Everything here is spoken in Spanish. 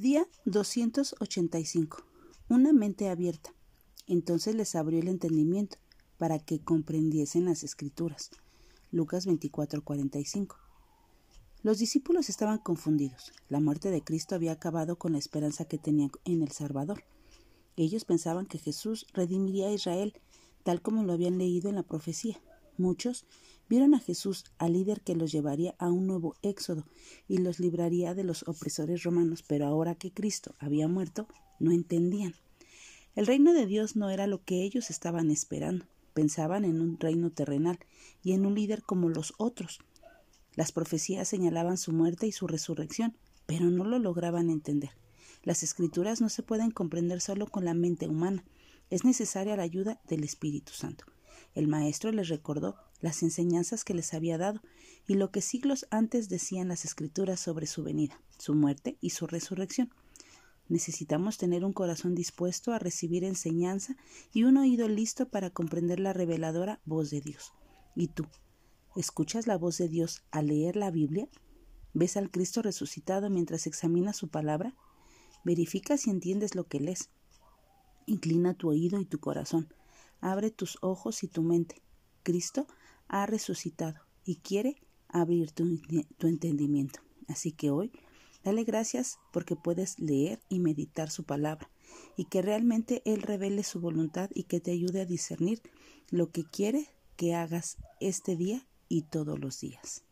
Día 285. Una mente abierta. Entonces les abrió el entendimiento para que comprendiesen las escrituras. Lucas 24:45. Los discípulos estaban confundidos. La muerte de Cristo había acabado con la esperanza que tenían en el Salvador. Ellos pensaban que Jesús redimiría a Israel, tal como lo habían leído en la profecía. Muchos vieron a Jesús, al líder que los llevaría a un nuevo éxodo y los libraría de los opresores romanos, pero ahora que Cristo había muerto, no entendían. El reino de Dios no era lo que ellos estaban esperando. Pensaban en un reino terrenal y en un líder como los otros. Las profecías señalaban su muerte y su resurrección, pero no lo lograban entender. Las escrituras no se pueden comprender solo con la mente humana. Es necesaria la ayuda del Espíritu Santo. El maestro les recordó las enseñanzas que les había dado y lo que siglos antes decían las escrituras sobre su venida, su muerte y su resurrección. Necesitamos tener un corazón dispuesto a recibir enseñanza y un oído listo para comprender la reveladora voz de Dios. ¿Y tú? ¿Escuchas la voz de Dios al leer la Biblia? ¿Ves al Cristo resucitado mientras examinas su palabra? Verifica si entiendes lo que lees. Inclina tu oído y tu corazón abre tus ojos y tu mente. Cristo ha resucitado y quiere abrir tu, entendimiento. Así que hoy, dale gracias porque puedes leer y meditar su palabra y que realmente Él revele su voluntad y que te ayude a discernir lo que quiere que hagas este día y todos los días.